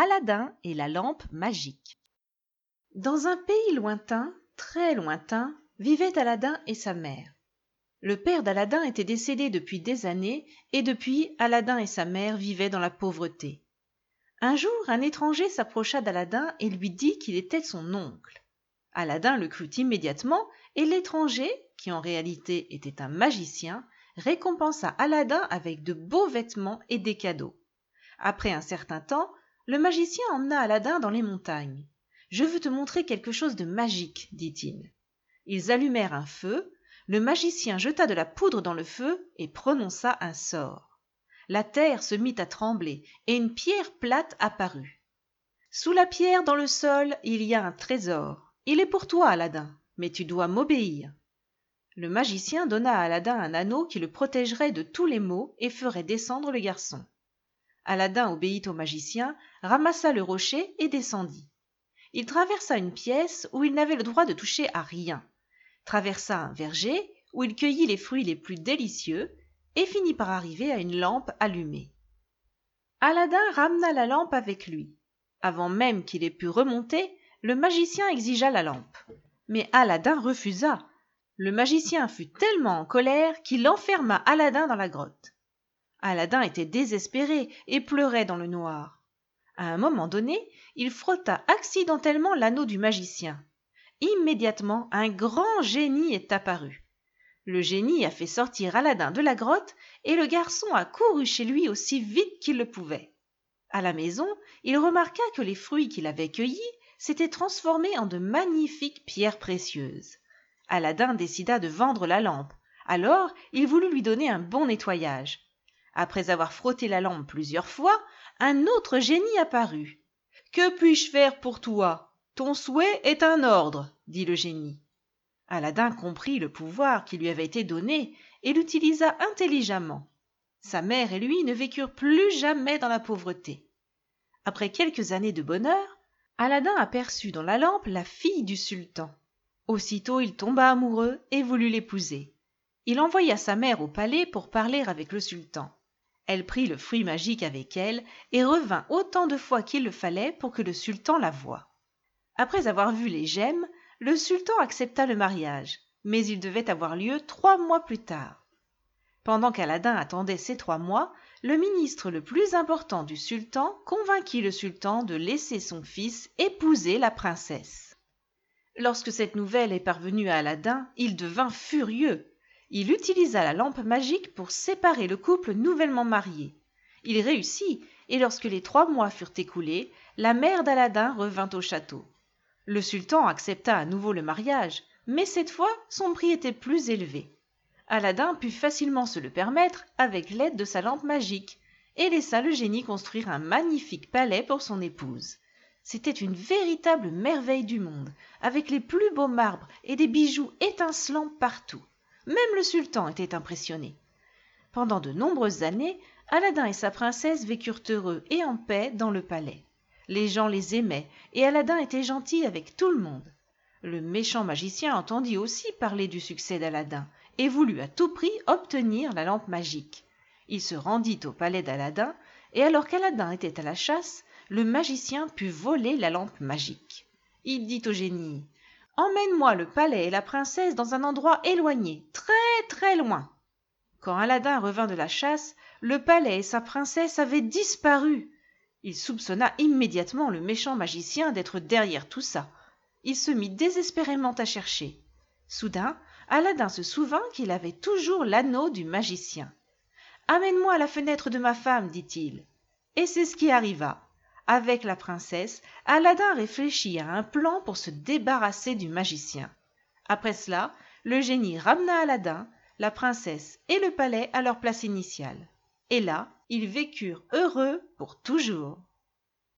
Aladin et la lampe magique. Dans un pays lointain, très lointain, vivaient Aladin et sa mère. Le père d'Aladin était décédé depuis des années, et depuis Aladin et sa mère vivaient dans la pauvreté. Un jour, un étranger s'approcha d'Aladin et lui dit qu'il était son oncle. Aladin le crut immédiatement, et l'étranger, qui en réalité était un magicien, récompensa Aladin avec de beaux vêtements et des cadeaux. Après un certain temps, le magicien emmena Aladin dans les montagnes. Je veux te montrer quelque chose de magique, dit-il. Ils allumèrent un feu, le magicien jeta de la poudre dans le feu et prononça un sort. La terre se mit à trembler et une pierre plate apparut. Sous la pierre dans le sol, il y a un trésor. Il est pour toi, Aladin, mais tu dois m'obéir. Le magicien donna à Aladin un anneau qui le protégerait de tous les maux et ferait descendre le garçon. Aladin obéit au magicien, ramassa le rocher et descendit. Il traversa une pièce où il n'avait le droit de toucher à rien traversa un verger où il cueillit les fruits les plus délicieux et finit par arriver à une lampe allumée. Aladin ramena la lampe avec lui. Avant même qu'il ait pu remonter, le magicien exigea la lampe. Mais Aladin refusa. Le magicien fut tellement en colère qu'il enferma Aladin dans la grotte. Aladin était désespéré et pleurait dans le noir. À un moment donné, il frotta accidentellement l'anneau du magicien immédiatement un grand génie est apparu. Le génie a fait sortir Aladin de la grotte et le garçon a couru chez lui aussi vite qu'il le pouvait. À la maison, il remarqua que les fruits qu'il avait cueillis s'étaient transformés en de magnifiques pierres précieuses. Aladin décida de vendre la lampe. Alors, il voulut lui donner un bon nettoyage. Après avoir frotté la lampe plusieurs fois, un autre génie apparut. Que puis-je faire pour toi? Ton souhait est un ordre, dit le génie. Aladin comprit le pouvoir qui lui avait été donné et l'utilisa intelligemment. Sa mère et lui ne vécurent plus jamais dans la pauvreté. Après quelques années de bonheur, Aladin aperçut dans la lampe la fille du sultan. Aussitôt il tomba amoureux et voulut l'épouser. Il envoya sa mère au palais pour parler avec le sultan. Elle prit le fruit magique avec elle et revint autant de fois qu'il le fallait pour que le sultan la voie. Après avoir vu les gemmes, le sultan accepta le mariage, mais il devait avoir lieu trois mois plus tard. Pendant qu'Aladin attendait ces trois mois, le ministre le plus important du sultan convainquit le sultan de laisser son fils épouser la princesse. Lorsque cette nouvelle est parvenue à Aladin, il devint furieux. Il utilisa la lampe magique pour séparer le couple nouvellement marié. Il réussit, et lorsque les trois mois furent écoulés, la mère d'Aladin revint au château. Le sultan accepta à nouveau le mariage, mais cette fois son prix était plus élevé. Aladin put facilement se le permettre avec l'aide de sa lampe magique, et laissa le génie construire un magnifique palais pour son épouse. C'était une véritable merveille du monde, avec les plus beaux marbres et des bijoux étincelants partout. Même le sultan était impressionné. Pendant de nombreuses années, Aladin et sa princesse vécurent heureux et en paix dans le palais les gens les aimaient, et Aladin était gentil avec tout le monde. Le méchant magicien entendit aussi parler du succès d'Aladin, et voulut à tout prix obtenir la lampe magique. Il se rendit au palais d'Aladin, et alors qu'Aladin était à la chasse, le magicien put voler la lampe magique. Il dit au génie Emmène-moi le palais et la princesse dans un endroit éloigné, très très loin. Quand Aladin revint de la chasse, le palais et sa princesse avaient disparu. Il soupçonna immédiatement le méchant magicien d'être derrière tout ça. Il se mit désespérément à chercher. Soudain, Aladin se souvint qu'il avait toujours l'anneau du magicien. Amène-moi à la fenêtre de ma femme, dit-il. Et c'est ce qui arriva. Avec la princesse, Aladin réfléchit à un plan pour se débarrasser du magicien. Après cela, le génie ramena Aladin, la princesse et le palais à leur place initiale. Et là, ils vécurent heureux pour toujours.